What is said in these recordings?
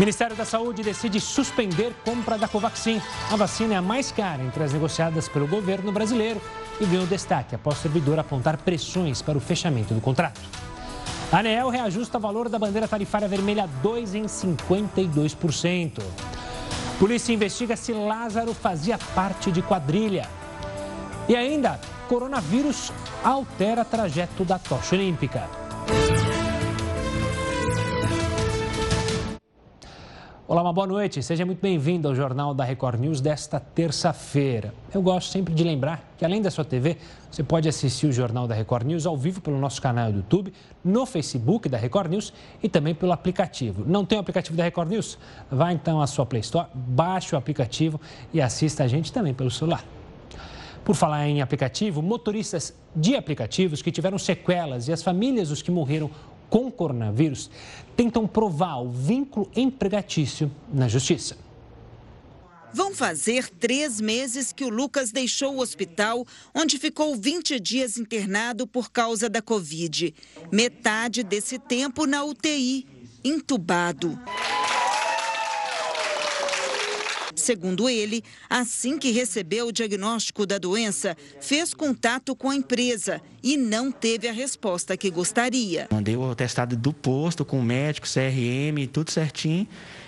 Ministério da Saúde decide suspender compra da Covaxin. A vacina é a mais cara entre as negociadas pelo governo brasileiro e ganhou destaque após o servidor apontar pressões para o fechamento do contrato. A ANEEL reajusta o valor da bandeira tarifária vermelha 2 em 52%. Polícia investiga se Lázaro fazia parte de quadrilha. E ainda, coronavírus altera trajeto da tocha olímpica. Olá, uma boa noite. Seja muito bem-vindo ao Jornal da Record News desta terça-feira. Eu gosto sempre de lembrar que, além da sua TV, você pode assistir o Jornal da Record News ao vivo pelo nosso canal do YouTube, no Facebook da Record News e também pelo aplicativo. Não tem o aplicativo da Record News? Vá então à sua Play Store, baixe o aplicativo e assista a gente também pelo celular. Por falar em aplicativo, motoristas de aplicativos que tiveram sequelas e as famílias dos que morreram com coronavírus tentam provar o vínculo empregatício na justiça. Vão fazer três meses que o Lucas deixou o hospital, onde ficou 20 dias internado por causa da Covid. Metade desse tempo na UTI, entubado. Segundo ele, assim que recebeu o diagnóstico da doença, fez contato com a empresa e não teve a resposta que gostaria. Mandei o atestado do posto com o médico, CRM, tudo certinho,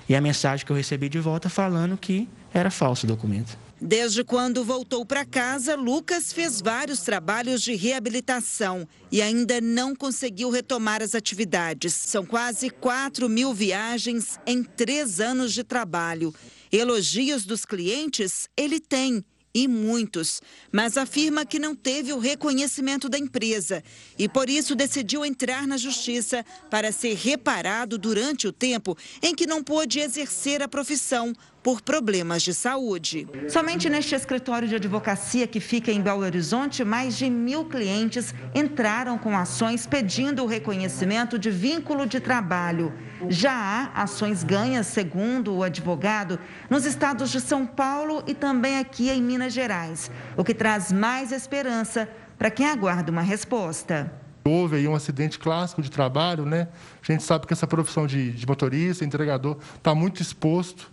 e a mensagem que eu recebi de volta falando que era falso o documento. Desde quando voltou para casa, Lucas fez vários trabalhos de reabilitação e ainda não conseguiu retomar as atividades. São quase 4 mil viagens em três anos de trabalho. Elogios dos clientes ele tem e muitos, mas afirma que não teve o reconhecimento da empresa e por isso decidiu entrar na justiça para ser reparado durante o tempo em que não pôde exercer a profissão por problemas de saúde. Somente neste escritório de advocacia que fica em Belo Horizonte, mais de mil clientes entraram com ações pedindo o reconhecimento de vínculo de trabalho. Já há ações ganhas, segundo o advogado, nos estados de São Paulo e também aqui em Minas Gerais, o que traz mais esperança para quem aguarda uma resposta. Houve aí um acidente clássico de trabalho, né? A gente sabe que essa profissão de, de motorista, entregador, está muito exposto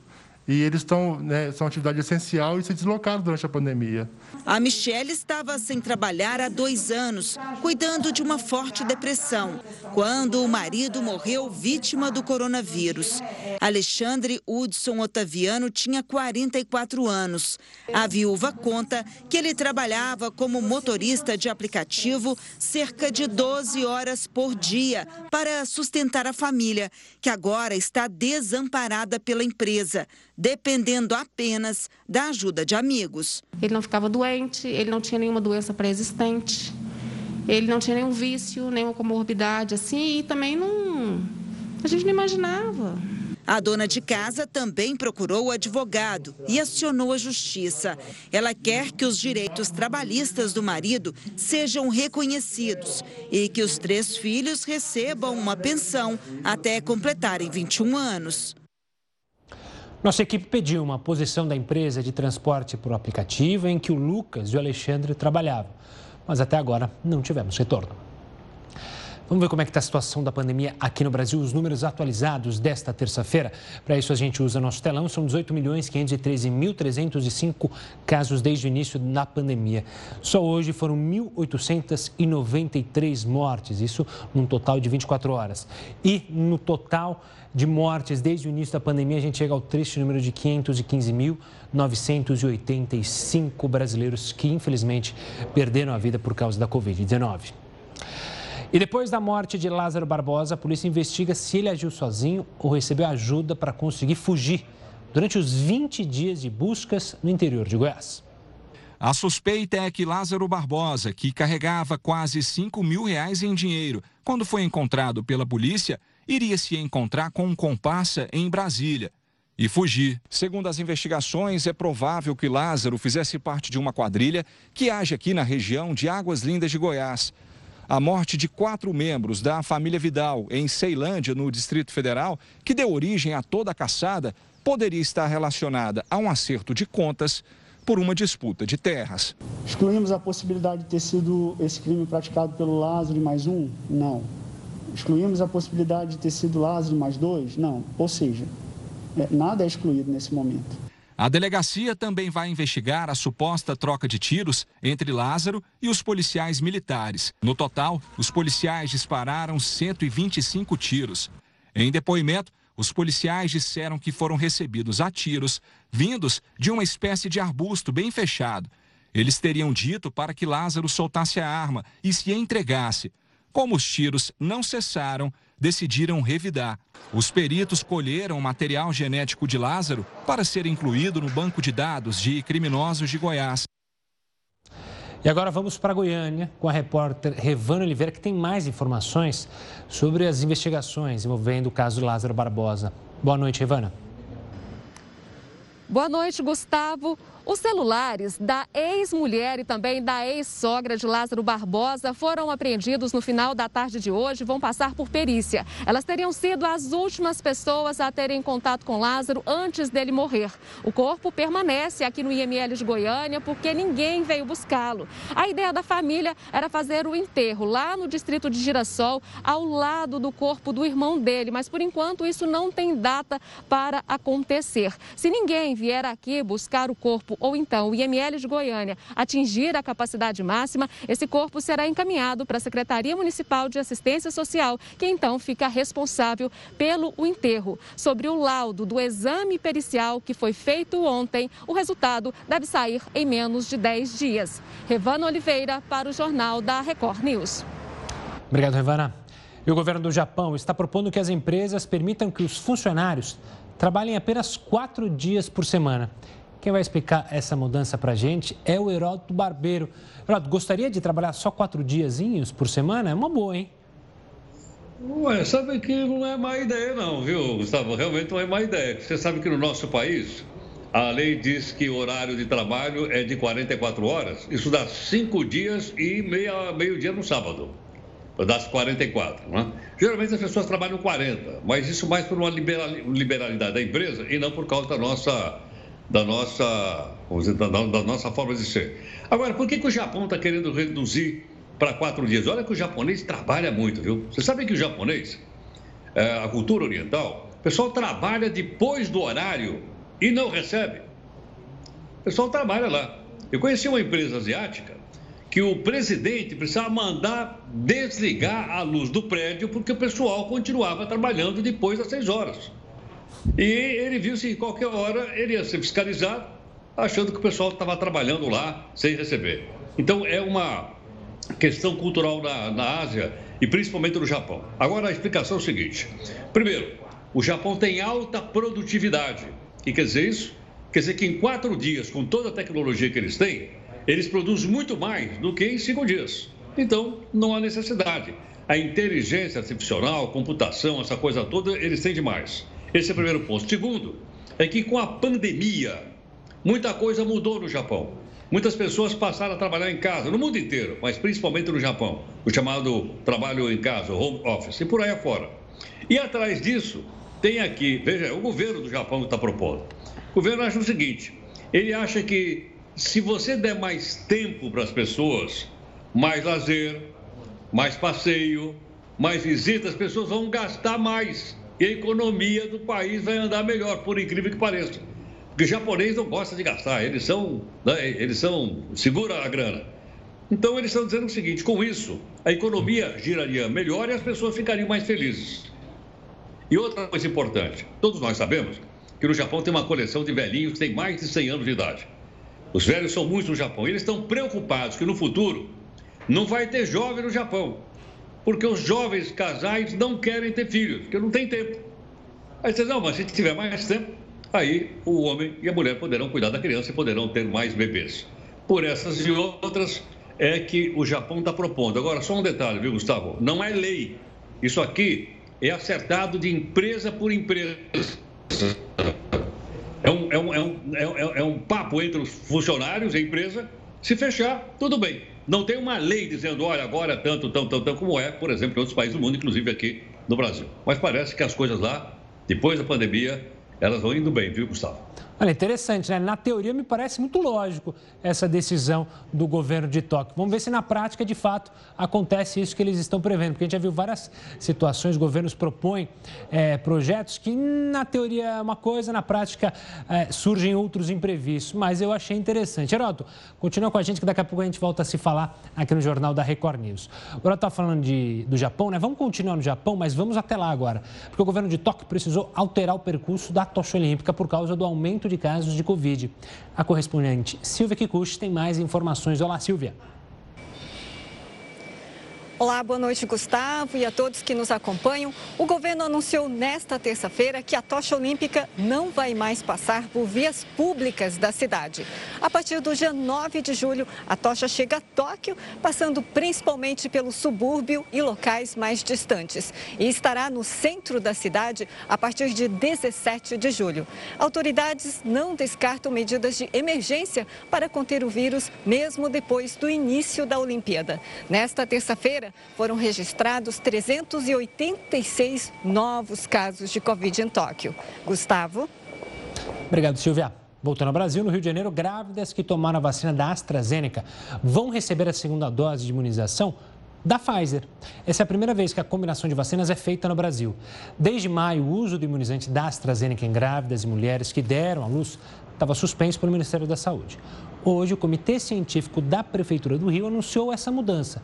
e eles estão, né, são atividade essencial e se deslocaram durante a pandemia. A Michelle estava sem trabalhar há dois anos, cuidando de uma forte depressão, quando o marido morreu vítima do coronavírus. Alexandre Hudson Otaviano tinha 44 anos. A viúva conta que ele trabalhava como motorista de aplicativo cerca de 12 horas por dia para sustentar a família, que agora está desamparada pela empresa dependendo apenas da ajuda de amigos. Ele não ficava doente, ele não tinha nenhuma doença pré-existente, ele não tinha nenhum vício, nenhuma comorbidade assim, e também não. A gente não imaginava. A dona de casa também procurou o advogado e acionou a justiça. Ela quer que os direitos trabalhistas do marido sejam reconhecidos e que os três filhos recebam uma pensão até completarem 21 anos. Nossa equipe pediu uma posição da empresa de transporte por aplicativo em que o Lucas e o Alexandre trabalhavam, mas até agora não tivemos retorno. Vamos ver como é que está a situação da pandemia aqui no Brasil, os números atualizados desta terça-feira. Para isso a gente usa nosso telão, são 18 milhões 513.305 casos desde o início da pandemia. Só hoje foram 1.893 mortes, isso num total de 24 horas. E no total de mortes desde o início da pandemia, a gente chega ao triste número de 515.985 brasileiros que infelizmente perderam a vida por causa da Covid-19. E depois da morte de Lázaro Barbosa, a polícia investiga se ele agiu sozinho ou recebeu ajuda para conseguir fugir durante os 20 dias de buscas no interior de Goiás. A suspeita é que Lázaro Barbosa, que carregava quase 5 mil reais em dinheiro, quando foi encontrado pela polícia, iria se encontrar com um comparsa em Brasília e fugir. Segundo as investigações, é provável que Lázaro fizesse parte de uma quadrilha que age aqui na região de Águas Lindas de Goiás. A morte de quatro membros da família Vidal em Ceilândia, no Distrito Federal, que deu origem a toda a caçada, poderia estar relacionada a um acerto de contas por uma disputa de terras. Excluímos a possibilidade de ter sido esse crime praticado pelo Lázaro e mais um? Não. Excluímos a possibilidade de ter sido Lázaro mais dois? Não. Ou seja, é, nada é excluído nesse momento. A delegacia também vai investigar a suposta troca de tiros entre Lázaro e os policiais militares. No total, os policiais dispararam 125 tiros. Em depoimento, os policiais disseram que foram recebidos a tiros vindos de uma espécie de arbusto bem fechado. Eles teriam dito para que Lázaro soltasse a arma e se entregasse. Como os tiros não cessaram, decidiram revidar. Os peritos colheram o material genético de Lázaro para ser incluído no banco de dados de criminosos de Goiás. E agora vamos para Goiânia com a repórter Revana Oliveira, que tem mais informações sobre as investigações envolvendo o caso Lázaro Barbosa. Boa noite, Revana. Boa noite, Gustavo. Os celulares da ex-mulher e também da ex-sogra de Lázaro Barbosa foram apreendidos no final da tarde de hoje e vão passar por perícia. Elas teriam sido as últimas pessoas a terem contato com Lázaro antes dele morrer. O corpo permanece aqui no IML de Goiânia porque ninguém veio buscá-lo. A ideia da família era fazer o enterro lá no distrito de Girassol, ao lado do corpo do irmão dele, mas por enquanto isso não tem data para acontecer. Se ninguém vier aqui buscar o corpo ou então o IML de Goiânia atingir a capacidade máxima, esse corpo será encaminhado para a Secretaria Municipal de Assistência Social, que então fica responsável pelo enterro. Sobre o laudo do exame pericial que foi feito ontem, o resultado deve sair em menos de 10 dias. Revana Oliveira para o Jornal da Record News. Obrigado, Revana. E o governo do Japão está propondo que as empresas permitam que os funcionários trabalhem apenas quatro dias por semana. Quem vai explicar essa mudança para a gente é o Heródoto Barbeiro. Heródoto, gostaria de trabalhar só quatro diazinhos por semana? É uma boa, hein? Ué, sabe que não é má ideia não, viu, Gustavo? Realmente não é má ideia. Você sabe que no nosso país, a lei diz que o horário de trabalho é de 44 horas. Isso dá cinco dias e meia, meio dia no sábado. Das 44, né? Geralmente as pessoas trabalham 40, mas isso mais por uma liberalidade da empresa e não por causa da nossa da nossa, vamos dizer, da, da nossa forma de ser. Agora, por que, que o Japão está querendo reduzir para quatro dias? Olha que o japonês trabalha muito, viu? Você sabe que o japonês, é, a cultura oriental, o pessoal trabalha depois do horário e não recebe. O pessoal trabalha lá. Eu conheci uma empresa asiática que o presidente precisava mandar desligar a luz do prédio porque o pessoal continuava trabalhando depois das seis horas. E ele viu se em qualquer hora ele ia ser fiscalizado, achando que o pessoal estava trabalhando lá sem receber. Então é uma questão cultural na, na Ásia e principalmente no Japão. Agora a explicação é o seguinte: primeiro, o Japão tem alta produtividade. O que quer dizer isso? Quer dizer que em quatro dias, com toda a tecnologia que eles têm, eles produzem muito mais do que em cinco dias. Então, não há necessidade. A inteligência artificial, computação, essa coisa toda, eles têm demais. Esse é o primeiro ponto. Segundo, é que com a pandemia, muita coisa mudou no Japão. Muitas pessoas passaram a trabalhar em casa, no mundo inteiro, mas principalmente no Japão, o chamado trabalho em casa, home office, e por aí afora. E atrás disso, tem aqui, veja, o governo do Japão está propondo. O governo acha o seguinte: ele acha que se você der mais tempo para as pessoas, mais lazer, mais passeio, mais visitas, as pessoas vão gastar mais e a economia do país vai andar melhor, por incrível que pareça. Porque o japonês não gosta de gastar, eles são, né, eles são, segura a grana. Então eles estão dizendo o seguinte, com isso, a economia giraria melhor e as pessoas ficariam mais felizes. E outra coisa importante, todos nós sabemos que no Japão tem uma coleção de velhinhos que tem mais de 100 anos de idade. Os velhos são muitos no Japão. E eles estão preocupados que no futuro não vai ter jovem no Japão porque os jovens casais não querem ter filhos, porque não tem tempo. Aí você diz, não, mas se tiver mais tempo, aí o homem e a mulher poderão cuidar da criança e poderão ter mais bebês. Por essas e outras é que o Japão está propondo. Agora, só um detalhe, viu, Gustavo? Não é lei. Isso aqui é acertado de empresa por empresa. É um, é um, é um, é um, papo entre os funcionários e a empresa. Se fechar, tudo bem. Não tem uma lei dizendo, olha, agora tanto, tanto, tanto, tanto, como é, por exemplo, em outros países do mundo, inclusive aqui no Brasil. Mas parece que as coisas lá, depois da pandemia, elas vão indo bem, viu, Gustavo? Olha, interessante, né? Na teoria me parece muito lógico essa decisão do governo de Tóquio. Vamos ver se na prática, de fato, acontece isso que eles estão prevendo. Porque a gente já viu várias situações, governos propõem é, projetos que na teoria é uma coisa, na prática é, surgem outros imprevistos. Mas eu achei interessante. Heroto, continua com a gente que daqui a pouco a gente volta a se falar aqui no Jornal da Record News. O Heroto está falando de, do Japão, né? Vamos continuar no Japão, mas vamos até lá agora. Porque o governo de Tóquio precisou alterar o percurso da tocha olímpica por causa do aumento de casos de Covid. A correspondente Silvia Kikuchi tem mais informações. Olá, Silvia. Olá, boa noite, Gustavo, e a todos que nos acompanham. O governo anunciou nesta terça-feira que a tocha olímpica não vai mais passar por vias públicas da cidade. A partir do dia 9 de julho, a tocha chega a Tóquio, passando principalmente pelo subúrbio e locais mais distantes, e estará no centro da cidade a partir de 17 de julho. Autoridades não descartam medidas de emergência para conter o vírus, mesmo depois do início da Olimpíada. Nesta terça-feira, foram registrados 386 novos casos de Covid em Tóquio. Gustavo. Obrigado, Silvia. Voltando ao Brasil, no Rio de Janeiro, grávidas que tomaram a vacina da AstraZeneca vão receber a segunda dose de imunização da Pfizer. Essa é a primeira vez que a combinação de vacinas é feita no Brasil. Desde maio, o uso do imunizante da AstraZeneca em grávidas e mulheres que deram à luz estava suspenso pelo Ministério da Saúde. Hoje, o Comitê Científico da Prefeitura do Rio anunciou essa mudança.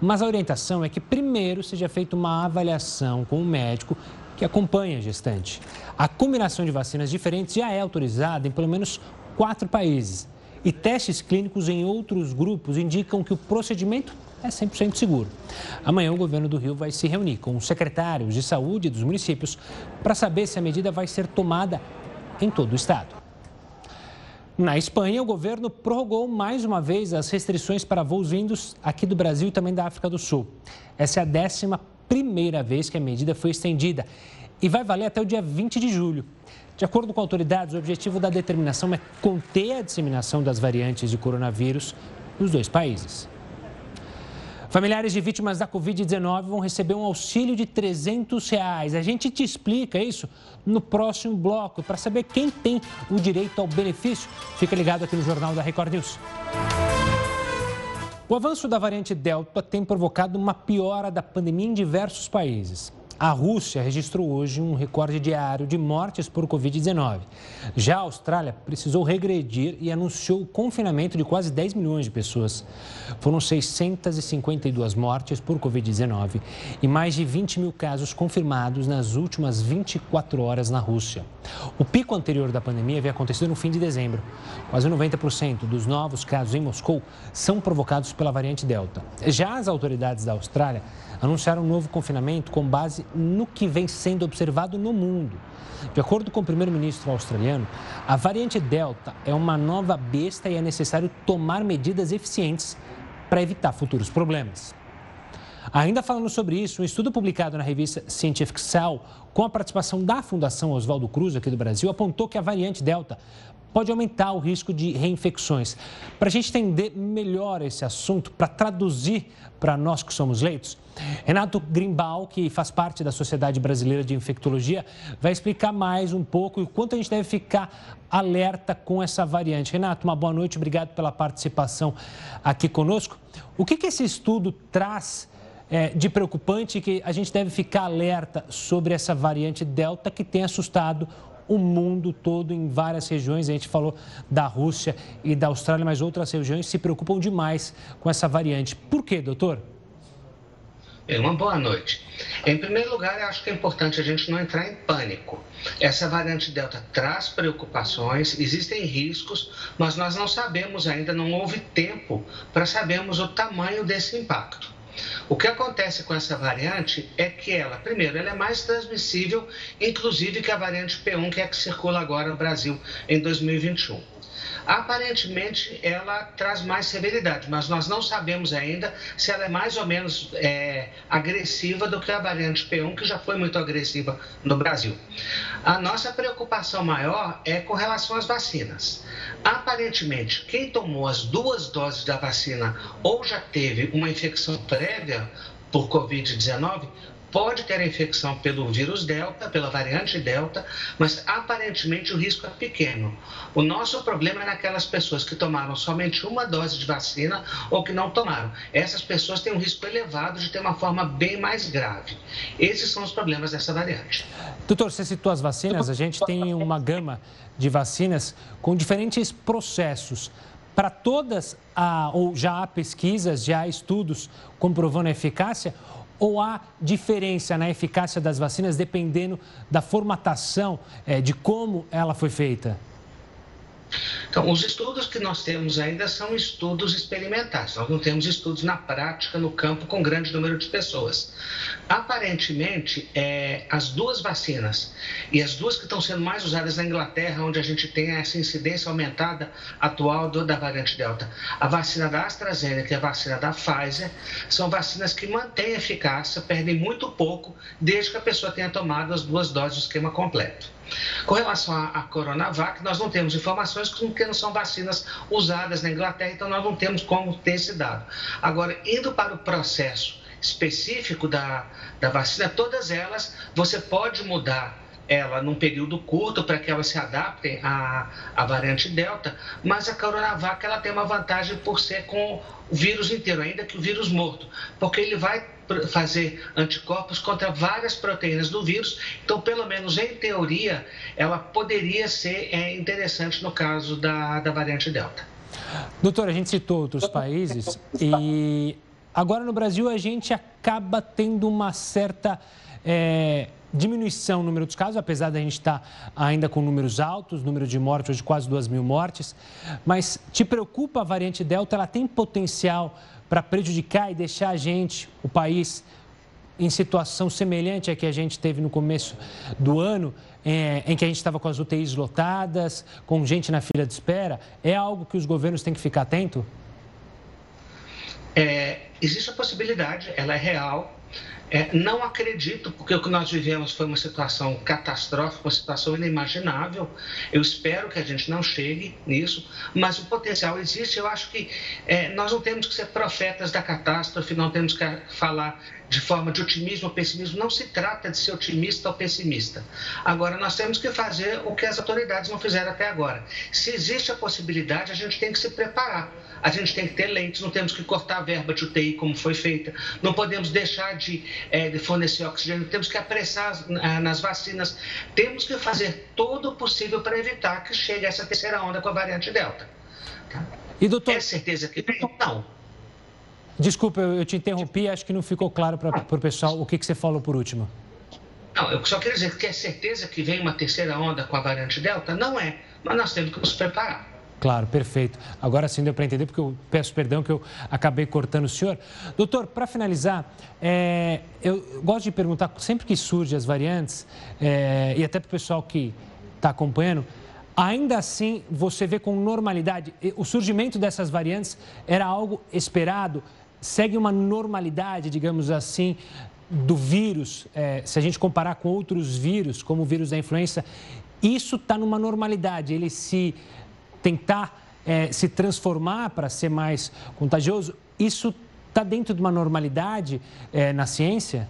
Mas a orientação é que primeiro seja feita uma avaliação com o médico que acompanha a gestante. A combinação de vacinas diferentes já é autorizada em pelo menos quatro países. E testes clínicos em outros grupos indicam que o procedimento é 100% seguro. Amanhã, o governo do Rio vai se reunir com os secretários de saúde dos municípios para saber se a medida vai ser tomada em todo o estado. Na Espanha, o governo prorrogou mais uma vez as restrições para voos vindos aqui do Brasil e também da África do Sul. Essa é a décima primeira vez que a medida foi estendida e vai valer até o dia 20 de julho. De acordo com autoridades, o objetivo da determinação é conter a disseminação das variantes de coronavírus nos dois países. Familiares de vítimas da Covid-19 vão receber um auxílio de 300 reais. A gente te explica isso no próximo bloco. Para saber quem tem o direito ao benefício, fica ligado aqui no Jornal da Record News. O avanço da variante Delta tem provocado uma piora da pandemia em diversos países. A Rússia registrou hoje um recorde diário de mortes por Covid-19. Já a Austrália precisou regredir e anunciou o confinamento de quase 10 milhões de pessoas. Foram 652 mortes por Covid-19 e mais de 20 mil casos confirmados nas últimas 24 horas na Rússia. O pico anterior da pandemia havia acontecido no fim de dezembro. Quase 90% dos novos casos em Moscou são provocados pela variante Delta. Já as autoridades da Austrália anunciaram um novo confinamento com base no que vem sendo observado no mundo. De acordo com o primeiro-ministro australiano, a variante Delta é uma nova besta e é necessário tomar medidas eficientes para evitar futuros problemas. Ainda falando sobre isso, um estudo publicado na revista Scientific Cell, com a participação da Fundação Oswaldo Cruz aqui do Brasil, apontou que a variante Delta pode aumentar o risco de reinfecções. Para a gente entender melhor esse assunto, para traduzir para nós que somos leitos, Renato Grimbal, que faz parte da Sociedade Brasileira de Infectologia, vai explicar mais um pouco o quanto a gente deve ficar alerta com essa variante. Renato, uma boa noite, obrigado pela participação aqui conosco. O que, que esse estudo traz é, de preocupante que a gente deve ficar alerta sobre essa variante Delta que tem assustado o mundo todo em várias regiões. A gente falou da Rússia e da Austrália, mas outras regiões se preocupam demais com essa variante. Por quê, doutor? Uma boa noite. Em primeiro lugar, eu acho que é importante a gente não entrar em pânico. Essa variante Delta traz preocupações, existem riscos, mas nós não sabemos ainda, não houve tempo para sabermos o tamanho desse impacto. O que acontece com essa variante é que ela, primeiro, ela é mais transmissível, inclusive que a variante P1, que é a que circula agora no Brasil em 2021. Aparentemente, ela traz mais severidade, mas nós não sabemos ainda se ela é mais ou menos é, agressiva do que a variante P1, que já foi muito agressiva no Brasil. A nossa preocupação maior é com relação às vacinas. Aparentemente, quem tomou as duas doses da vacina ou já teve uma infecção prévia por Covid-19 pode ter a infecção pelo vírus Delta, pela variante Delta, mas aparentemente o risco é pequeno. O nosso problema é naquelas pessoas que tomaram somente uma dose de vacina ou que não tomaram. Essas pessoas têm um risco elevado de ter uma forma bem mais grave. Esses são os problemas dessa variante. Doutor, você citou as vacinas, a gente tem uma gama de vacinas com diferentes processos. Para todas, há, ou já há pesquisas, já há estudos comprovando a eficácia, ou há diferença na eficácia das vacinas dependendo da formatação, é, de como ela foi feita? Então, os estudos que nós temos ainda são estudos experimentais, nós não temos estudos na prática, no campo, com grande número de pessoas. Aparentemente, é, as duas vacinas, e as duas que estão sendo mais usadas na Inglaterra, onde a gente tem essa incidência aumentada atual do, da variante Delta, a vacina da AstraZeneca e a vacina da Pfizer, são vacinas que mantêm eficácia, perdem muito pouco, desde que a pessoa tenha tomado as duas doses do esquema completo. Com relação à, Coronavac, nós não temos informações porque não são vacinas usadas na Inglaterra, então nós não temos como ter esse dado. Agora, indo para o processo específico da, da vacina, todas elas você pode mudar ela num período curto para que elas se adaptem à, à variante Delta, mas a Coronavac ela tem uma vantagem por ser com o vírus inteiro, ainda que o vírus morto, porque ele vai fazer anticorpos contra várias proteínas do vírus. Então, pelo menos em teoria, ela poderia ser é, interessante no caso da, da variante Delta. Doutor, a gente citou outros países e agora no Brasil a gente acaba tendo uma certa é, diminuição no número dos casos, apesar da gente estar ainda com números altos, número de mortes, hoje quase 2 mil mortes. Mas te preocupa a variante Delta? Ela tem potencial para prejudicar e deixar a gente, o país, em situação semelhante à que a gente teve no começo do ano, é, em que a gente estava com as UTIs lotadas, com gente na fila de espera, é algo que os governos têm que ficar atento? É, existe a possibilidade, ela é real, é, não acredito, porque o que nós vivemos foi uma situação catastrófica, uma situação inimaginável. Eu espero que a gente não chegue nisso, mas o potencial existe. Eu acho que é, nós não temos que ser profetas da catástrofe, não temos que falar de forma de otimismo ou pessimismo. Não se trata de ser otimista ou pessimista. Agora, nós temos que fazer o que as autoridades não fizeram até agora. Se existe a possibilidade, a gente tem que se preparar a gente tem que ter lentes, não temos que cortar a verba de UTI como foi feita, não podemos deixar de, é, de fornecer oxigênio, temos que apressar ah, nas vacinas, temos que fazer todo o possível para evitar que chegue essa terceira onda com a variante Delta. Tá? E doutor... É certeza que vem? Não. Desculpa, eu te interrompi, acho que não ficou claro para o pessoal o que, que você falou por último. Não, eu só queria dizer que é certeza que vem uma terceira onda com a variante Delta? Não é, mas nós temos que nos preparar. Claro, perfeito. Agora sim deu para entender, porque eu peço perdão que eu acabei cortando o senhor. Doutor, para finalizar, é, eu gosto de perguntar, sempre que surgem as variantes, é, e até para o pessoal que está acompanhando, ainda assim você vê com normalidade, o surgimento dessas variantes era algo esperado? Segue uma normalidade, digamos assim, do vírus, é, se a gente comparar com outros vírus, como o vírus da influenza, isso está numa normalidade, ele se tentar é, se transformar para ser mais contagioso, isso está dentro de uma normalidade é, na ciência?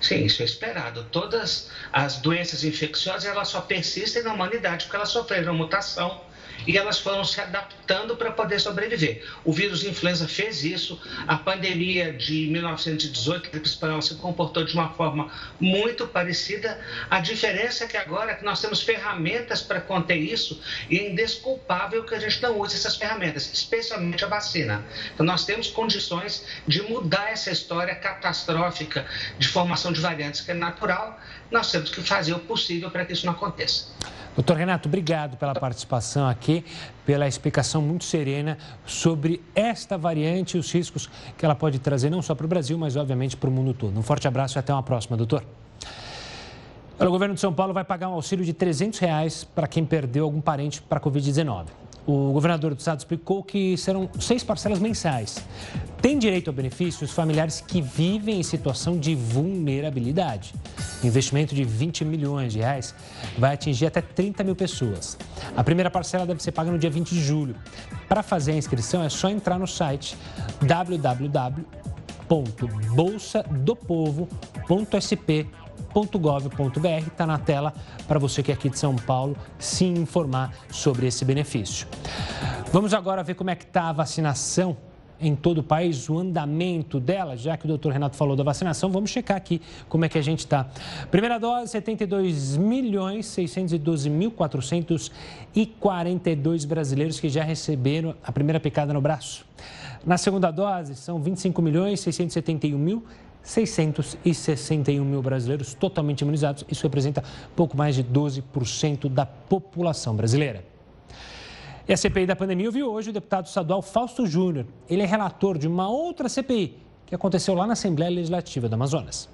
Sim, isso é esperado. Todas as doenças infecciosas elas só persistem na humanidade porque elas sofreram mutação e elas foram se adaptando para poder sobreviver. O vírus influenza fez isso, a pandemia de 1918, a gripe espanhola, se comportou de uma forma muito parecida. A diferença é que agora que nós temos ferramentas para conter isso e é indesculpável que a gente não use essas ferramentas, especialmente a vacina. Então, nós temos condições de mudar essa história catastrófica de formação de variantes que é natural. Nós temos que fazer o possível para que isso não aconteça. Doutor Renato, obrigado pela participação aqui, pela explicação muito serena sobre esta variante e os riscos que ela pode trazer, não só para o Brasil, mas obviamente para o mundo todo. Um forte abraço e até uma próxima, doutor. O governo de São Paulo vai pagar um auxílio de 300 reais para quem perdeu algum parente para a Covid-19. O governador do estado explicou que serão seis parcelas mensais. Tem direito ao benefício os familiares que vivem em situação de vulnerabilidade. O investimento de 20 milhões de reais vai atingir até 30 mil pessoas. A primeira parcela deve ser paga no dia 20 de julho. Para fazer a inscrição é só entrar no site www.bolsadopovo.com www.sp.gov.br. Está na tela para você que é aqui de São Paulo se informar sobre esse benefício. Vamos agora ver como é que está a vacinação em todo o país, o andamento dela, já que o doutor Renato falou da vacinação, vamos checar aqui como é que a gente está. Primeira dose, 72 milhões 612 mil 442 brasileiros que já receberam a primeira picada no braço. Na segunda dose, são 25 milhões 671 mil 661 mil brasileiros totalmente imunizados. Isso representa pouco mais de 12% da população brasileira. E a CPI da pandemia ouviu hoje o deputado estadual Fausto Júnior. Ele é relator de uma outra CPI que aconteceu lá na Assembleia Legislativa do Amazonas.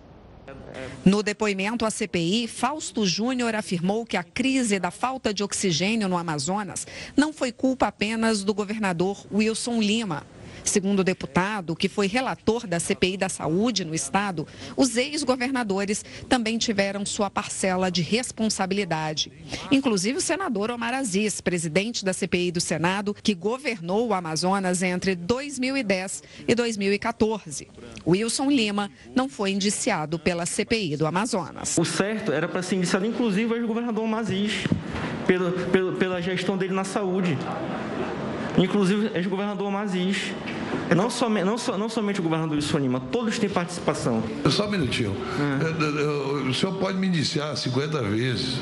No depoimento à CPI, Fausto Júnior afirmou que a crise da falta de oxigênio no Amazonas não foi culpa apenas do governador Wilson Lima. Segundo o deputado, que foi relator da CPI da Saúde no Estado, os ex-governadores também tiveram sua parcela de responsabilidade. Inclusive o senador Omar Aziz, presidente da CPI do Senado, que governou o Amazonas entre 2010 e 2014. Wilson Lima não foi indiciado pela CPI do Amazonas. O certo era para ser indiciado, inclusive, o ex-governador Omar Aziz, pela, pela, pela gestão dele na saúde inclusive ex-governador Maziz. Não, somente, não, so, não somente o governador Wilson Lima, todos têm participação. Só um minutinho. É. O senhor pode me indiciar 50 vezes.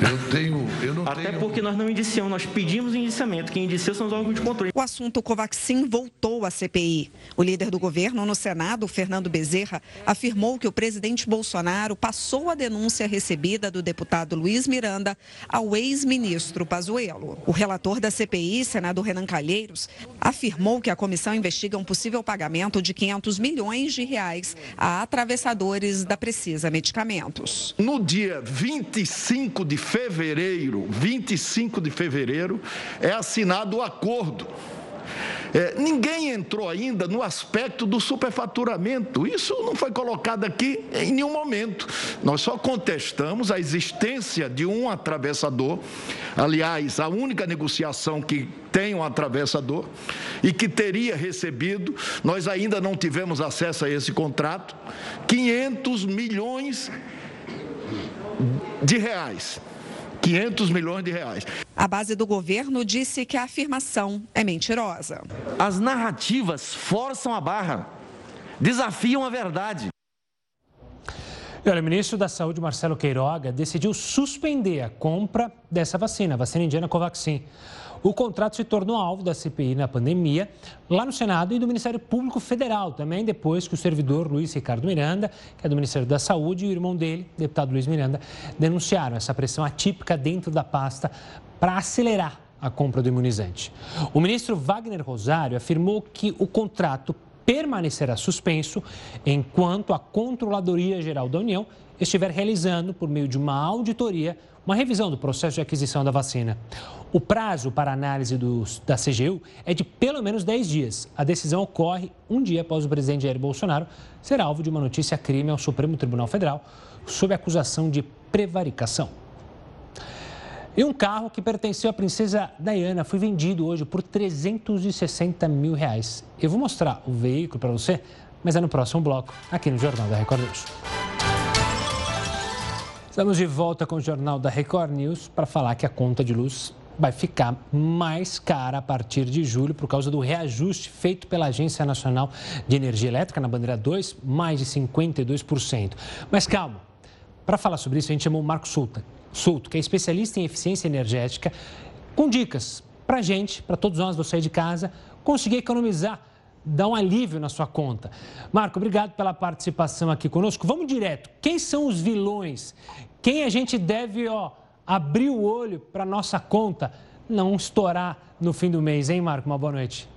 Eu tenho. Eu não Até tenho... porque nós não indiciamos, nós pedimos indiciamento. Quem indicia são os órgãos de controle. O assunto Covaxin voltou à CPI. O líder do governo no Senado, Fernando Bezerra, afirmou que o presidente Bolsonaro passou a denúncia recebida do deputado Luiz Miranda ao ex-ministro Pazuello. O relator da CPI, senador Renan Calheiros, afirmou que a comissão investiga um possível pagamento de 500 milhões de reais a atravessadores da Precisa Medicamentos. No dia 25 de fevereiro, 25 de fevereiro, é assinado o acordo. É, ninguém entrou ainda no aspecto do superfaturamento. Isso não foi colocado aqui em nenhum momento. Nós só contestamos a existência de um atravessador. Aliás, a única negociação que tem um atravessador e que teria recebido, nós ainda não tivemos acesso a esse contrato, 500 milhões de reais. 500 milhões de reais. A base do governo disse que a afirmação é mentirosa. As narrativas forçam a barra, desafiam a verdade. E olha, o ministro da Saúde, Marcelo Queiroga, decidiu suspender a compra dessa vacina, a vacina indiana Covaxin. O contrato se tornou alvo da CPI na pandemia, lá no Senado e do Ministério Público Federal, também depois que o servidor Luiz Ricardo Miranda, que é do Ministério da Saúde, e o irmão dele, deputado Luiz Miranda, denunciaram essa pressão atípica dentro da pasta para acelerar a compra do imunizante. O ministro Wagner Rosário afirmou que o contrato permanecerá suspenso enquanto a Controladoria Geral da União estiver realizando, por meio de uma auditoria, uma revisão do processo de aquisição da vacina. O prazo para análise da CGU é de pelo menos 10 dias. A decisão ocorre um dia após o presidente Jair Bolsonaro ser alvo de uma notícia crime ao Supremo Tribunal Federal sob acusação de prevaricação. E um carro que pertenceu à princesa Diana foi vendido hoje por 360 mil reais. Eu vou mostrar o veículo para você, mas é no próximo bloco, aqui no Jornal da Record News. Estamos de volta com o Jornal da Record News para falar que a conta de luz vai ficar mais cara a partir de julho por causa do reajuste feito pela Agência Nacional de Energia Elétrica na bandeira 2, mais de 52%. Mas calma, para falar sobre isso a gente chamou o Marco Souto, Souto, que é especialista em eficiência energética, com dicas para gente, para todos nós Sair de Casa, conseguir economizar dar um alívio na sua conta. Marco, obrigado pela participação aqui conosco. Vamos direto. Quem são os vilões? Quem a gente deve ó, abrir o olho para nossa conta não estourar no fim do mês, hein, Marco? Uma boa noite.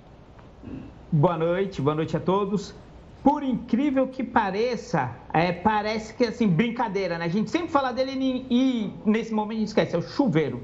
Boa noite, boa noite a todos. Por incrível que pareça, é, parece que assim, brincadeira, né? A gente sempre fala dele e, e nesse momento a gente esquece, é o chuveiro.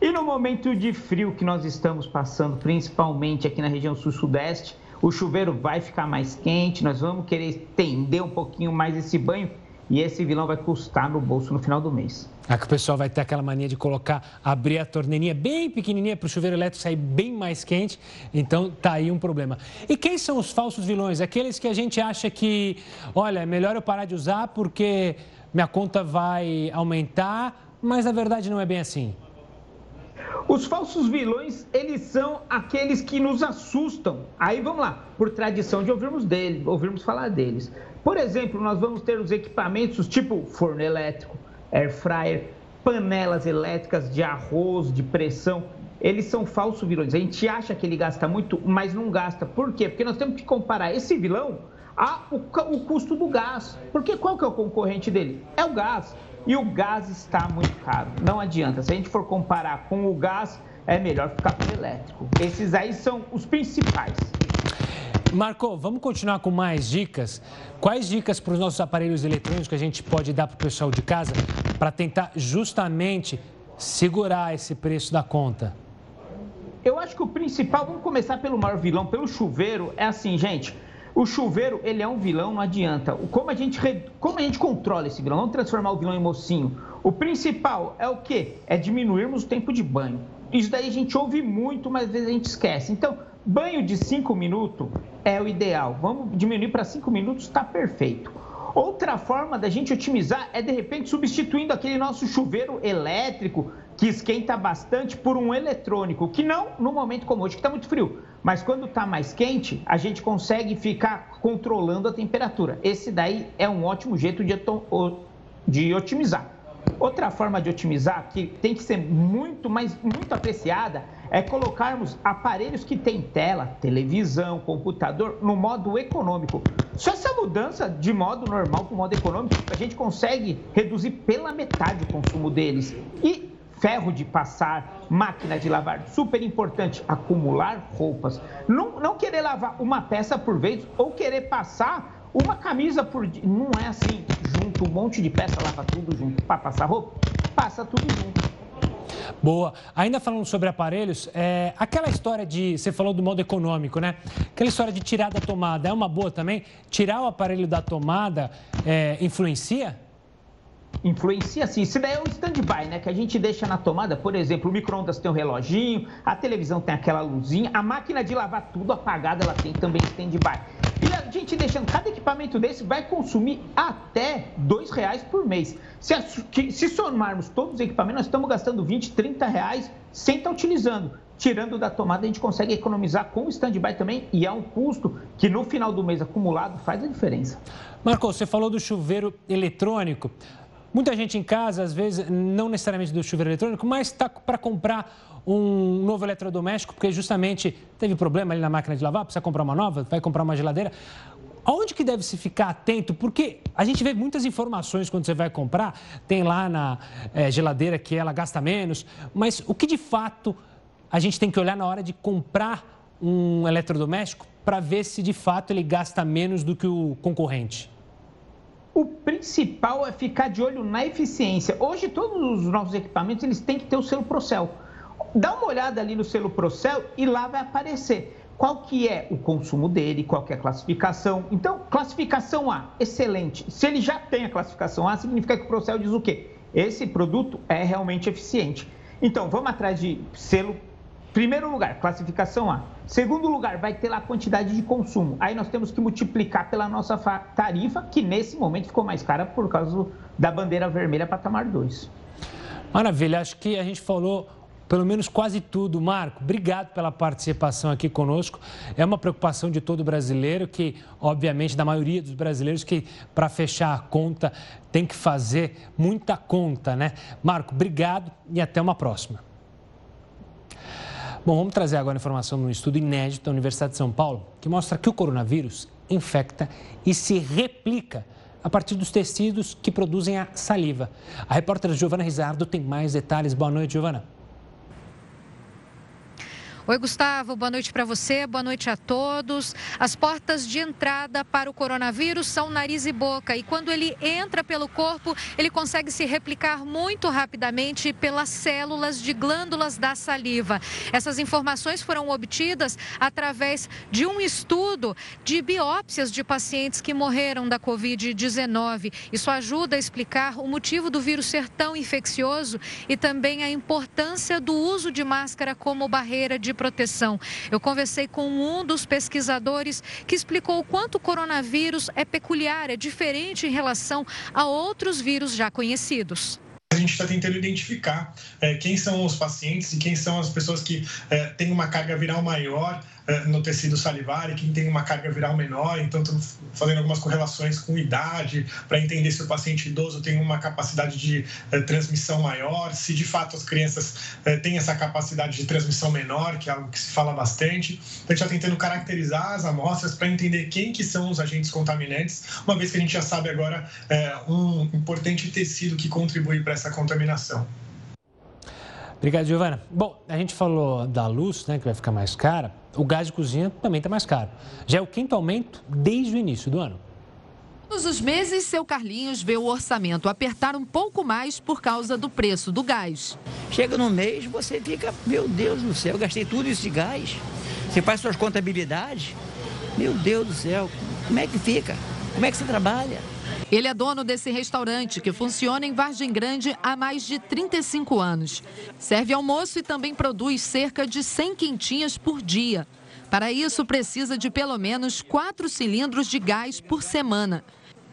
E no momento de frio que nós estamos passando, principalmente aqui na região sul-sudeste, o chuveiro vai ficar mais quente, nós vamos querer estender um pouquinho mais esse banho e esse vilão vai custar no bolso no final do mês. É que o pessoal vai ter aquela mania de colocar, abrir a torneirinha bem pequenininha para o chuveiro elétrico sair bem mais quente. Então, tá aí um problema. E quem são os falsos vilões? Aqueles que a gente acha que, olha, é melhor eu parar de usar porque minha conta vai aumentar, mas na verdade não é bem assim. Os falsos vilões, eles são aqueles que nos assustam. Aí vamos lá, por tradição de ouvirmos dele, ouvirmos falar deles. Por exemplo, nós vamos ter os equipamentos tipo forno elétrico, air fryer, panelas elétricas de arroz, de pressão. Eles são falsos vilões. A gente acha que ele gasta muito, mas não gasta. Por quê? Porque nós temos que comparar esse vilão ao o custo do gás. Porque qual que é o concorrente dele? É o gás. E o gás está muito caro. Não adianta. Se a gente for comparar com o gás, é melhor ficar com o elétrico. Esses aí são os principais. Marco, vamos continuar com mais dicas. Quais dicas para os nossos aparelhos eletrônicos que a gente pode dar para o pessoal de casa para tentar justamente segurar esse preço da conta? Eu acho que o principal, vamos começar pelo maior vilão, pelo chuveiro, é assim, gente. O chuveiro, ele é um vilão, não adianta. Como a gente, como a gente controla esse vilão? Vamos transformar o vilão em mocinho. O principal é o quê? É diminuirmos o tempo de banho. Isso daí a gente ouve muito, mas às vezes a gente esquece. Então, banho de 5 minutos é o ideal. Vamos diminuir para 5 minutos, está perfeito. Outra forma da gente otimizar é de repente substituindo aquele nosso chuveiro elétrico que esquenta bastante por um eletrônico, que não no momento como hoje, que está muito frio, mas quando está mais quente, a gente consegue ficar controlando a temperatura. Esse daí é um ótimo jeito de, de otimizar. Outra forma de otimizar que tem que ser muito, mas muito apreciada é colocarmos aparelhos que têm tela, televisão, computador no modo econômico. Só essa mudança de modo normal para o modo econômico, a gente consegue reduzir pela metade o consumo deles. E ferro de passar, máquina de lavar, super importante, acumular roupas. Não, não querer lavar uma peça por vez ou querer passar uma camisa por dia. Não é assim, junto um monte de peça, lava tudo junto para passar roupa, passa tudo junto. Boa. Ainda falando sobre aparelhos, é, aquela história de. Você falou do modo econômico, né? Aquela história de tirar da tomada é uma boa também? Tirar o aparelho da tomada é, influencia? influencia sim. Isso daí é o stand-by, né? Que a gente deixa na tomada, por exemplo, o micro-ondas tem um reloginho, a televisão tem aquela luzinha, a máquina de lavar tudo apagada, ela tem também stand-by. E gente deixando cada equipamento desse vai consumir até R$ reais por mês. Se, se somarmos todos os equipamentos, nós estamos gastando 20, 30 reais sem estar utilizando. Tirando da tomada, a gente consegue economizar com o stand-by também e é um custo que no final do mês acumulado faz a diferença. Marco, você falou do chuveiro eletrônico. Muita gente em casa, às vezes, não necessariamente do chuveiro eletrônico, mas está para comprar um novo eletrodoméstico, porque justamente teve problema ali na máquina de lavar, precisa comprar uma nova, vai comprar uma geladeira. Aonde que deve se ficar atento? Porque a gente vê muitas informações quando você vai comprar, tem lá na é, geladeira que ela gasta menos, mas o que de fato a gente tem que olhar na hora de comprar um eletrodoméstico para ver se de fato ele gasta menos do que o concorrente? O principal é ficar de olho na eficiência. Hoje todos os nossos equipamentos eles têm que ter o selo Procel. Dá uma olhada ali no selo Procel e lá vai aparecer qual que é o consumo dele, qual que é a classificação. Então, classificação A, excelente. Se ele já tem a classificação A, significa que o Procel diz o quê? Esse produto é realmente eficiente. Então, vamos atrás de selo Primeiro lugar, classificação A. Segundo lugar, vai ter lá a quantidade de consumo. Aí nós temos que multiplicar pela nossa tarifa, que nesse momento ficou mais cara por causa da bandeira vermelha patamar 2. Maravilha, acho que a gente falou pelo menos quase tudo. Marco, obrigado pela participação aqui conosco. É uma preocupação de todo brasileiro, que, obviamente, da maioria dos brasileiros, que para fechar a conta tem que fazer muita conta, né? Marco, obrigado e até uma próxima. Bom, vamos trazer agora informação de um estudo inédito da Universidade de São Paulo que mostra que o coronavírus infecta e se replica a partir dos tecidos que produzem a saliva. A repórter Giovana Rizardo tem mais detalhes. Boa noite, Giovana. Oi, Gustavo, boa noite para você, boa noite a todos. As portas de entrada para o coronavírus são nariz e boca, e quando ele entra pelo corpo, ele consegue se replicar muito rapidamente pelas células de glândulas da saliva. Essas informações foram obtidas através de um estudo de biópsias de pacientes que morreram da Covid-19. Isso ajuda a explicar o motivo do vírus ser tão infeccioso e também a importância do uso de máscara como barreira de proteção. Eu conversei com um dos pesquisadores que explicou o quanto o coronavírus é peculiar, é diferente em relação a outros vírus já conhecidos a gente está tentando identificar é, quem são os pacientes e quem são as pessoas que é, têm uma carga viral maior no tecido salivar e quem tem uma carga viral menor. Então, fazendo algumas correlações com idade para entender se o paciente idoso tem uma capacidade de uh, transmissão maior, se de fato as crianças uh, têm essa capacidade de transmissão menor, que é algo que se fala bastante. Então, a gente está tentando caracterizar as amostras para entender quem que são os agentes contaminantes, uma vez que a gente já sabe agora um importante tecido que contribui para essa contaminação. Obrigado, Giovana. Bom, a gente falou da luz, né, que vai ficar mais cara. O gás de cozinha também está mais caro. Já é o quinto aumento desde o início do ano. Todos os meses, seu Carlinhos vê o orçamento apertar um pouco mais por causa do preço do gás. Chega no mês, você fica, meu Deus do céu, eu gastei tudo isso de gás. Você faz suas contabilidades, meu Deus do céu, como é que fica? Como é que você trabalha? Ele é dono desse restaurante que funciona em Vargem Grande há mais de 35 anos. Serve almoço e também produz cerca de 100 quentinhas por dia. Para isso, precisa de pelo menos quatro cilindros de gás por semana.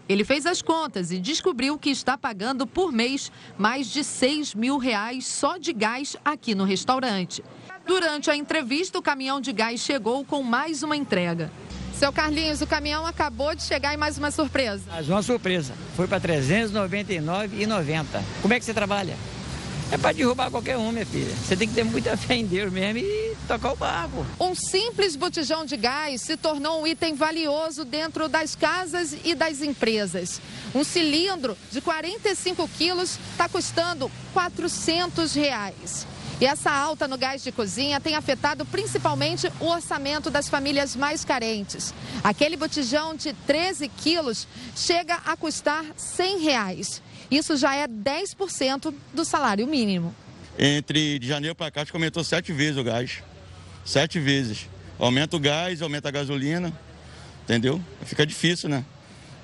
Ele fez as contas e descobriu que está pagando por mês mais de 6 mil reais só de gás aqui no restaurante. Durante a entrevista, o caminhão de gás chegou com mais uma entrega. Seu Carlinhos, o caminhão acabou de chegar e mais uma surpresa. Mais uma surpresa. Foi para R$ 399,90. Como é que você trabalha? É para derrubar qualquer um, minha filha. Você tem que ter muita fé em Deus mesmo e tocar o barco. Um simples botijão de gás se tornou um item valioso dentro das casas e das empresas. Um cilindro de 45 quilos está custando 400 reais. E essa alta no gás de cozinha tem afetado principalmente o orçamento das famílias mais carentes. Aquele botijão de 13 quilos chega a custar 100 reais. Isso já é 10% do salário mínimo. Entre de janeiro para cá, aumentou sete vezes o gás. Sete vezes. Aumenta o gás, aumenta a gasolina, entendeu? Fica difícil, né?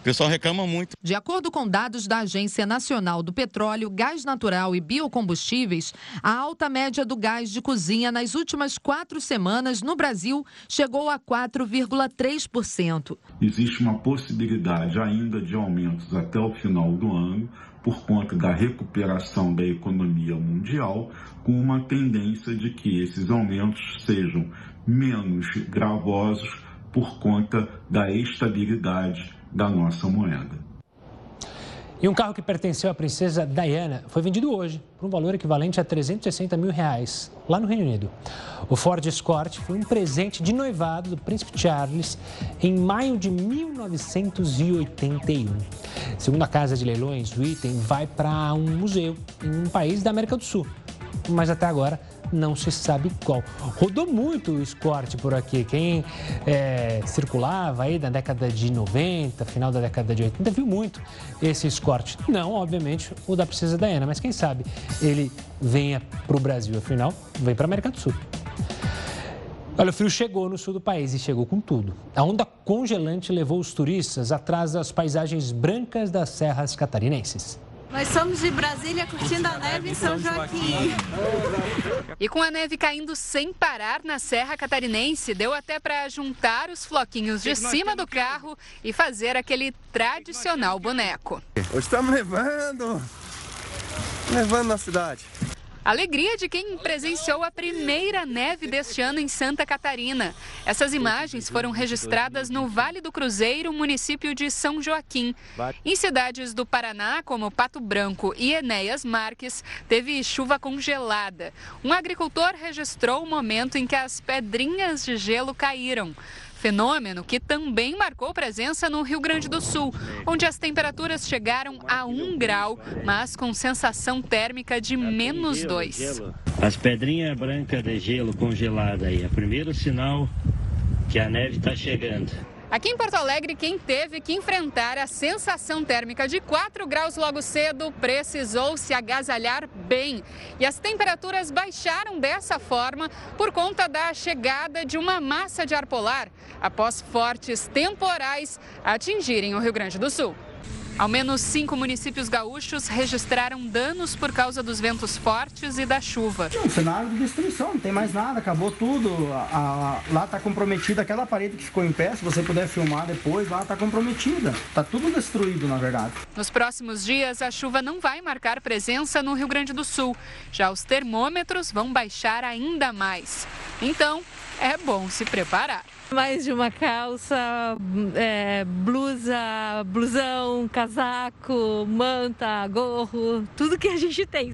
Pessoal reclama muito. De acordo com dados da Agência Nacional do Petróleo, Gás Natural e Biocombustíveis, a alta média do gás de cozinha nas últimas quatro semanas no Brasil chegou a 4,3%. Existe uma possibilidade ainda de aumentos até o final do ano por conta da recuperação da economia mundial, com uma tendência de que esses aumentos sejam menos gravosos por conta da estabilidade da nossa moeda. E um carro que pertenceu à princesa Diana foi vendido hoje por um valor equivalente a 360 mil reais, lá no Reino Unido. O Ford Escort foi um presente de noivado do príncipe Charles em maio de 1981. Segundo a casa de leilões, o item vai para um museu em um país da América do Sul. Mas até agora não se sabe qual. Rodou muito o Escort por aqui. Quem é, circulava aí na década de 90, final da década de 80, viu muito esse Escort. Não, obviamente, o da Princesa Diana, mas quem sabe ele venha para o Brasil, afinal, vem para a América do Sul. Olha, o frio chegou no sul do país e chegou com tudo. A onda congelante levou os turistas atrás das paisagens brancas das serras catarinenses. Nós somos de Brasília curtindo a neve em São Joaquim. E com a neve caindo sem parar na Serra Catarinense, deu até para juntar os floquinhos de cima do carro e fazer aquele tradicional boneco. Hoje estamos levando, levando na cidade. Alegria de quem presenciou a primeira neve deste ano em Santa Catarina. Essas imagens foram registradas no Vale do Cruzeiro, município de São Joaquim. Em cidades do Paraná, como Pato Branco e Enéas Marques, teve chuva congelada. Um agricultor registrou o momento em que as pedrinhas de gelo caíram. Fenômeno que também marcou presença no Rio Grande do Sul, onde as temperaturas chegaram a 1 grau, mas com sensação térmica de menos 2. As pedrinhas brancas de gelo congelada aí, é o primeiro sinal que a neve está chegando. Aqui em Porto Alegre, quem teve que enfrentar a sensação térmica de 4 graus logo cedo precisou se agasalhar bem. E as temperaturas baixaram dessa forma por conta da chegada de uma massa de ar polar após fortes temporais atingirem o Rio Grande do Sul. Ao menos cinco municípios gaúchos registraram danos por causa dos ventos fortes e da chuva. Um cenário de destruição, não tem mais nada, acabou tudo. A, a, lá está comprometida aquela parede que ficou em pé, se você puder filmar depois, lá está comprometida. Está tudo destruído, na verdade. Nos próximos dias, a chuva não vai marcar presença no Rio Grande do Sul. Já os termômetros vão baixar ainda mais. Então, é bom se preparar. Mais de uma calça, é, blusa, blusão, casaco, manta, gorro, tudo que a gente tem.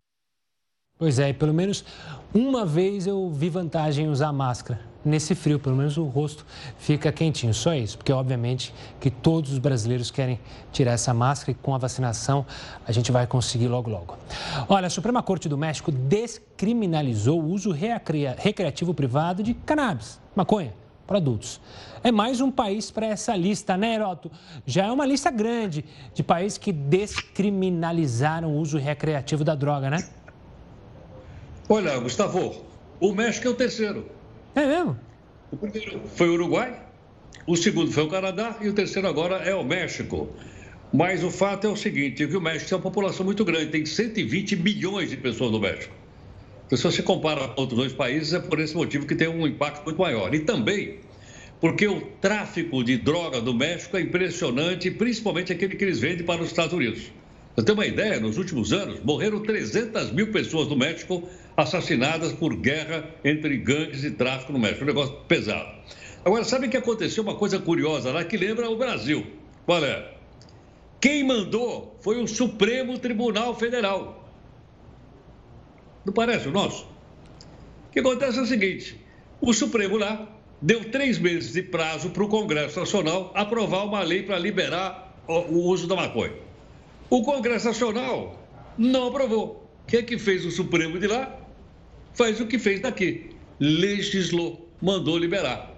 Pois é, e pelo menos uma vez eu vi vantagem em usar máscara. Nesse frio, pelo menos o rosto fica quentinho. Só isso, porque obviamente que todos os brasileiros querem tirar essa máscara e com a vacinação a gente vai conseguir logo logo. Olha, a Suprema Corte do México descriminalizou o uso recreativo privado de cannabis, maconha para adultos. É mais um país para essa lista, né, Heroto? Já é uma lista grande de países que descriminalizaram o uso recreativo da droga, né? Olha, Gustavo, o México é o terceiro. É mesmo? O primeiro foi o Uruguai, o segundo foi o Canadá e o terceiro agora é o México. Mas o fato é o seguinte, que o México tem uma população muito grande, tem 120 milhões de pessoas no México. Então, se você compara com outros dois países, é por esse motivo que tem um impacto muito maior. E também porque o tráfico de droga do México é impressionante, principalmente aquele que eles vendem para os Estados Unidos. Você tem uma ideia, nos últimos anos, morreram 300 mil pessoas no México assassinadas por guerra entre gangues e tráfico no México. Um negócio pesado. Agora, sabe que aconteceu uma coisa curiosa lá que lembra o Brasil? Qual é? Quem mandou foi o Supremo Tribunal Federal. Não parece o nosso? O que acontece é o seguinte: o Supremo lá deu três meses de prazo para o Congresso Nacional aprovar uma lei para liberar o uso da maconha. O Congresso Nacional não aprovou. O que é que fez o Supremo de lá? Faz o que fez daqui. Legislou, mandou liberar.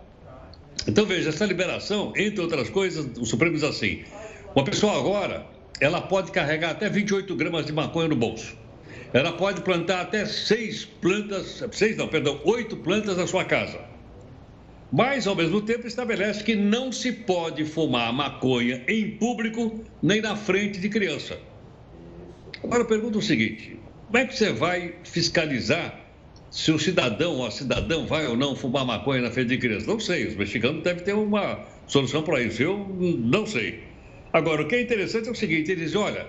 Então veja, essa liberação, entre outras coisas, o Supremo diz assim: uma pessoa agora, ela pode carregar até 28 gramas de maconha no bolso ela pode plantar até seis plantas, seis não, perdão, oito plantas na sua casa. Mas, ao mesmo tempo, estabelece que não se pode fumar maconha em público nem na frente de criança. Agora, eu pergunto o seguinte: como é que você vai fiscalizar se o cidadão ou a cidadã vai ou não fumar maconha na frente de criança? Não sei, os mexicanos devem ter uma solução para isso, eu não sei. Agora, o que é interessante é o seguinte: eles dizem, olha,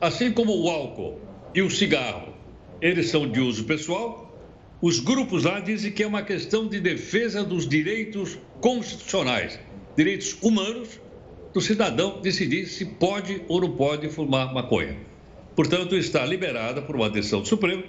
assim como o álcool e o cigarro, eles são de uso pessoal. Os grupos lá dizem que é uma questão de defesa dos direitos constitucionais, direitos humanos do cidadão decidir se pode ou não pode fumar maconha. Portanto, está liberada por uma decisão do Supremo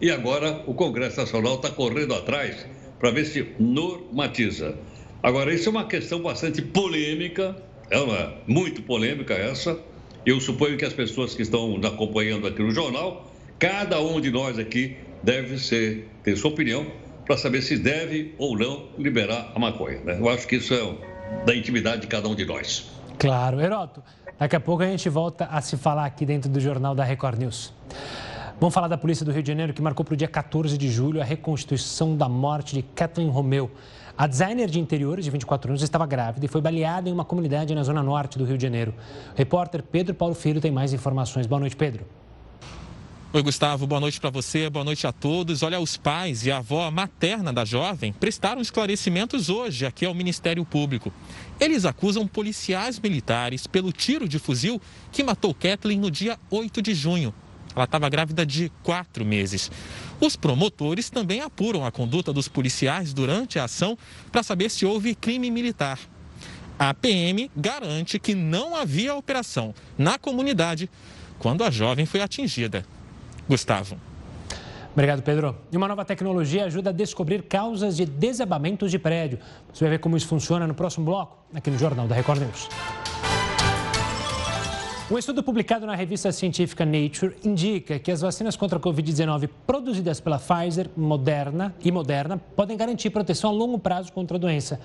e agora o Congresso Nacional está correndo atrás para ver se normatiza. Agora, isso é uma questão bastante polêmica, é uma muito polêmica essa, eu suponho que as pessoas que estão nos acompanhando aqui no jornal, cada um de nós aqui deve ser, ter sua opinião para saber se deve ou não liberar a maconha. Né? Eu acho que isso é da intimidade de cada um de nós. Claro. Heroto, daqui a pouco a gente volta a se falar aqui dentro do Jornal da Record News. Vamos falar da Polícia do Rio de Janeiro, que marcou para o dia 14 de julho a reconstituição da morte de Kathleen Romeu. A designer de interiores, de 24 anos, estava grávida e foi baleada em uma comunidade na zona norte do Rio de Janeiro. O repórter Pedro Paulo Filho tem mais informações. Boa noite, Pedro. Oi, Gustavo. Boa noite para você, boa noite a todos. Olha, os pais e a avó materna da jovem prestaram esclarecimentos hoje aqui ao Ministério Público. Eles acusam policiais militares pelo tiro de fuzil que matou Kathleen no dia 8 de junho. Ela estava grávida de quatro meses. Os promotores também apuram a conduta dos policiais durante a ação para saber se houve crime militar. A PM garante que não havia operação na comunidade quando a jovem foi atingida. Gustavo. Obrigado, Pedro. E uma nova tecnologia ajuda a descobrir causas de desabamentos de prédio. Você vai ver como isso funciona no próximo bloco, aqui no Jornal da Record News. Um estudo publicado na revista científica Nature indica que as vacinas contra a Covid-19 produzidas pela Pfizer Moderna e Moderna podem garantir proteção a longo prazo contra a doença.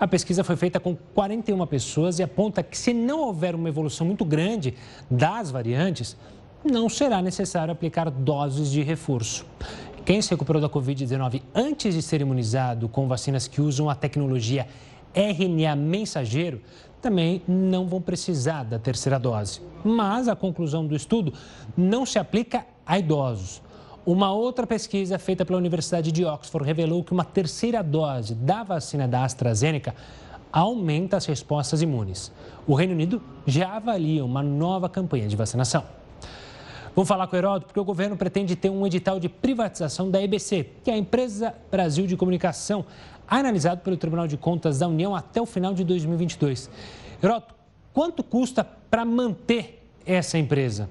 A pesquisa foi feita com 41 pessoas e aponta que, se não houver uma evolução muito grande das variantes, não será necessário aplicar doses de reforço. Quem se recuperou da Covid-19 antes de ser imunizado com vacinas que usam a tecnologia RNA mensageiro também não vão precisar da terceira dose. Mas a conclusão do estudo não se aplica a idosos. Uma outra pesquisa feita pela Universidade de Oxford revelou que uma terceira dose da vacina da AstraZeneca aumenta as respostas imunes. O Reino Unido já avalia uma nova campanha de vacinação. Vamos falar com o Heródoto, porque o governo pretende ter um edital de privatização da EBC, que é a Empresa Brasil de Comunicação, analisado pelo Tribunal de Contas da União até o final de 2022. Heroto, quanto custa para manter essa empresa?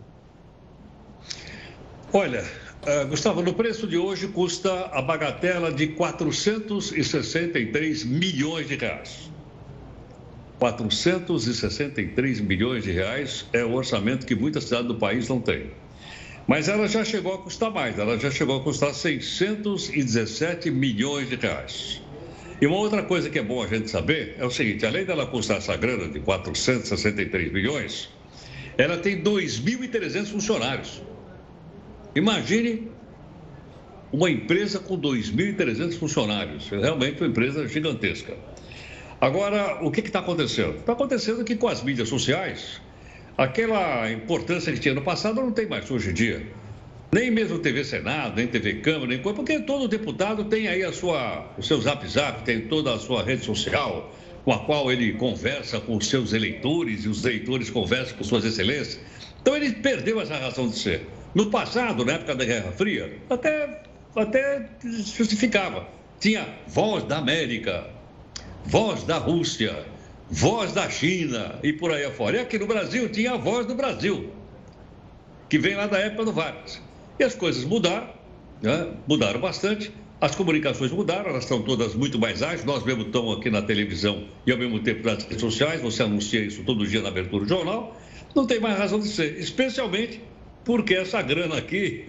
Olha, uh, Gustavo, no preço de hoje custa a bagatela de 463 milhões de reais. 463 milhões de reais é o orçamento que muitas cidades do país não têm. Mas ela já chegou a custar mais, ela já chegou a custar 617 milhões de reais. E uma outra coisa que é bom a gente saber é o seguinte: além dela custar essa grana de 463 milhões, ela tem 2.300 funcionários. Imagine uma empresa com 2.300 funcionários. Realmente uma empresa gigantesca. Agora, o que está acontecendo? Está acontecendo que com as mídias sociais, aquela importância que tinha no passado não tem mais hoje em dia. Nem mesmo TV Senado, nem TV Câmara, nem coisa, porque todo deputado tem aí a sua, o seu zap zap, tem toda a sua rede social, com a qual ele conversa com os seus eleitores e os eleitores conversam com suas excelências. Então ele perdeu essa razão de ser. No passado, na época da Guerra Fria, até, até justificava. Tinha voz da América, voz da Rússia, voz da China e por aí afora. E aqui no Brasil tinha a voz do Brasil, que vem lá da época do Vargas. E as coisas mudaram, né? mudaram bastante. As comunicações mudaram, elas estão todas muito mais ágeis. Nós mesmo estamos aqui na televisão e ao mesmo tempo nas redes sociais. Você anuncia isso todo dia na abertura do jornal. Não tem mais razão de ser, especialmente porque essa grana aqui,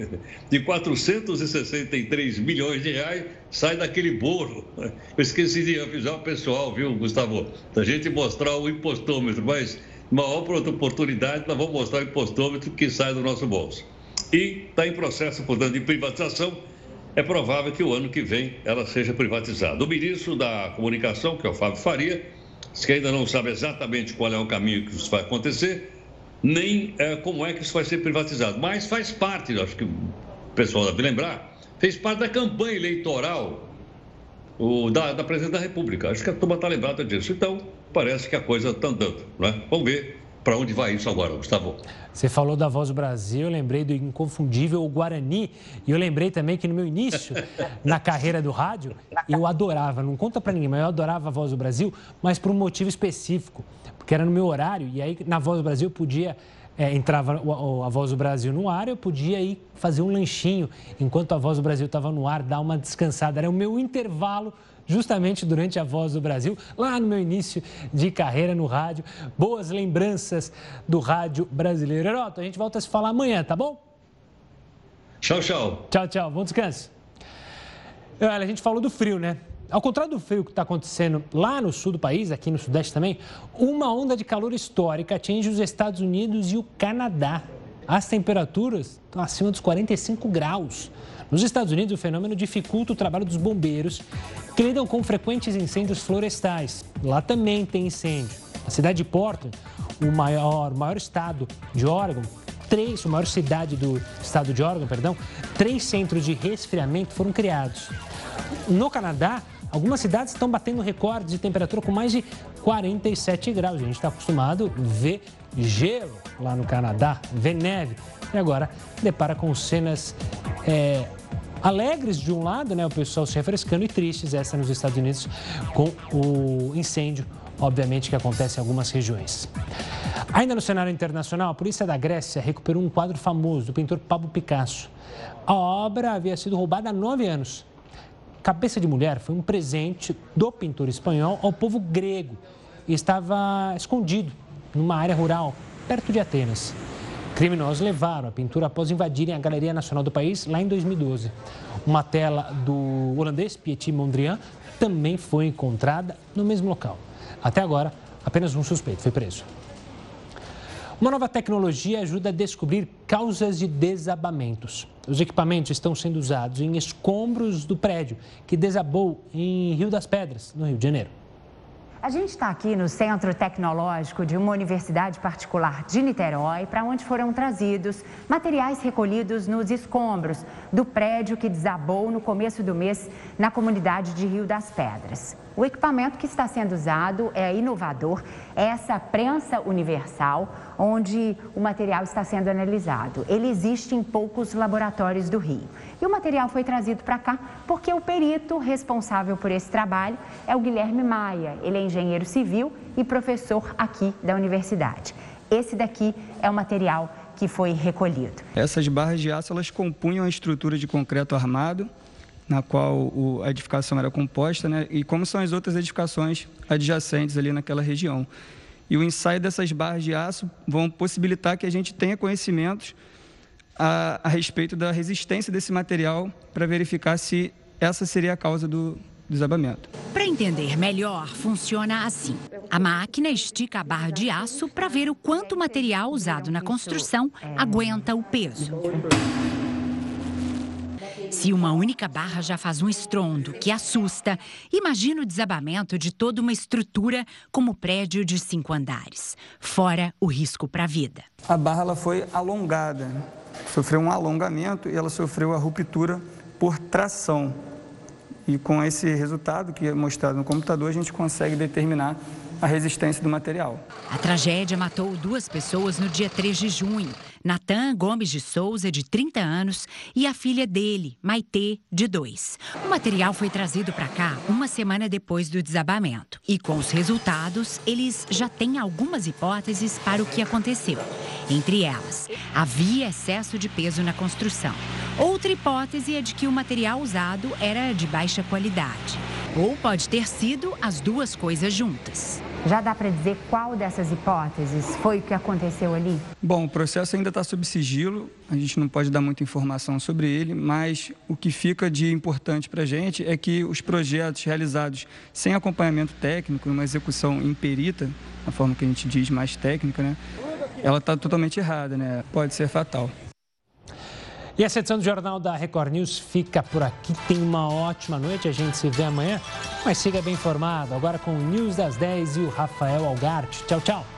de 463 milhões de reais, sai daquele bolo. Eu esqueci de avisar o pessoal, viu, Gustavo? Da gente mostrar o impostômetro, mas uma outra oportunidade nós vamos mostrar o impostômetro que sai do nosso bolso e está em processo, portanto, de privatização. É provável que o ano que vem ela seja privatizada. O ministro da Comunicação, que é o Fábio Faria, diz que ainda não sabe exatamente qual é o caminho que isso vai acontecer, nem é, como é que isso vai ser privatizado. Mas faz parte, acho que o pessoal deve lembrar, fez parte da campanha eleitoral o, da, da presidente da República. Acho que a turma está lembrada disso. Então, parece que a coisa está andando. Né? Vamos ver para onde vai isso agora, Gustavo? Você falou da Voz do Brasil, eu lembrei do inconfundível Guarani. E eu lembrei também que no meu início, na carreira do rádio, eu adorava, não conta para ninguém, mas eu adorava a Voz do Brasil, mas por um motivo específico, porque era no meu horário, e aí na Voz do Brasil eu podia é, entrava a Voz do Brasil no ar, eu podia ir fazer um lanchinho enquanto a Voz do Brasil estava no ar, dar uma descansada. Era o meu intervalo justamente durante a Voz do Brasil, lá no meu início de carreira no rádio. Boas lembranças do rádio brasileiro. Heroto, a gente volta a se falar amanhã, tá bom? Tchau, tchau. Tchau, tchau. Bom descanso. Olha, a gente falou do frio, né? Ao contrário do frio que está acontecendo lá no sul do país, aqui no sudeste também, uma onda de calor histórica atinge os Estados Unidos e o Canadá. As temperaturas estão acima dos 45 graus. Nos Estados Unidos, o fenômeno dificulta o trabalho dos bombeiros, que lidam com frequentes incêndios florestais. Lá também tem incêndio. A cidade de Portland, o maior, maior estado de Oregon, três, a maior cidade do estado de Oregon, perdão, três centros de resfriamento foram criados. No Canadá, algumas cidades estão batendo recordes de temperatura com mais de 47 graus. A gente está acostumado a ver gelo lá no Canadá, ver neve. E agora depara com cenas é, alegres de um lado, né, o pessoal se refrescando e tristes, essa nos Estados Unidos, com o incêndio obviamente que acontece em algumas regiões. Ainda no cenário internacional, a polícia da Grécia recuperou um quadro famoso do pintor Pablo Picasso. A obra havia sido roubada há nove anos. Cabeça de Mulher foi um presente do pintor espanhol ao povo grego e estava escondido numa área rural perto de Atenas. Criminosos levaram a pintura após invadirem a Galeria Nacional do país lá em 2012. Uma tela do holandês Pieti Mondrian também foi encontrada no mesmo local. Até agora, apenas um suspeito foi preso. Uma nova tecnologia ajuda a descobrir causas de desabamentos. Os equipamentos estão sendo usados em escombros do prédio que desabou em Rio das Pedras, no Rio de Janeiro. A gente está aqui no Centro Tecnológico de uma universidade particular de Niterói, para onde foram trazidos materiais recolhidos nos escombros do prédio que desabou no começo do mês na comunidade de Rio das Pedras. O equipamento que está sendo usado é inovador, é essa prensa universal, onde o material está sendo analisado. Ele existe em poucos laboratórios do Rio. E o material foi trazido para cá porque o perito responsável por esse trabalho é o Guilherme Maia. Ele é engenheiro civil e professor aqui da universidade. Esse daqui é o material que foi recolhido. Essas barras de aço elas compunham a estrutura de concreto armado na qual a edificação era composta, né? e como são as outras edificações adjacentes ali naquela região. E o ensaio dessas barras de aço vão possibilitar que a gente tenha conhecimentos a, a respeito da resistência desse material para verificar se essa seria a causa do desabamento. Para entender melhor, funciona assim. A máquina estica a barra de aço para ver o quanto o material usado na construção aguenta o peso. Se uma única barra já faz um estrondo que assusta, imagina o desabamento de toda uma estrutura como o prédio de cinco andares. Fora o risco para a vida. A barra ela foi alongada, sofreu um alongamento e ela sofreu a ruptura por tração. E com esse resultado que é mostrado no computador, a gente consegue determinar a resistência do material. A tragédia matou duas pessoas no dia 3 de junho. Natan Gomes de Souza, de 30 anos, e a filha dele, Maitê, de 2. O material foi trazido para cá uma semana depois do desabamento. E com os resultados, eles já têm algumas hipóteses para o que aconteceu. Entre elas, havia excesso de peso na construção. Outra hipótese é de que o material usado era de baixa qualidade. Ou pode ter sido as duas coisas juntas. Já dá para dizer qual dessas hipóteses foi o que aconteceu ali? Bom, o processo ainda está sob sigilo, a gente não pode dar muita informação sobre ele, mas o que fica de importante para a gente é que os projetos realizados sem acompanhamento técnico, uma execução imperita, a forma que a gente diz mais técnica, né? Ela está totalmente errada, né? Pode ser fatal. E essa edição do Jornal da Record News fica por aqui. Tem uma ótima noite. A gente se vê amanhã. Mas siga bem informado. Agora com o News das 10 e o Rafael Algarte. Tchau, tchau.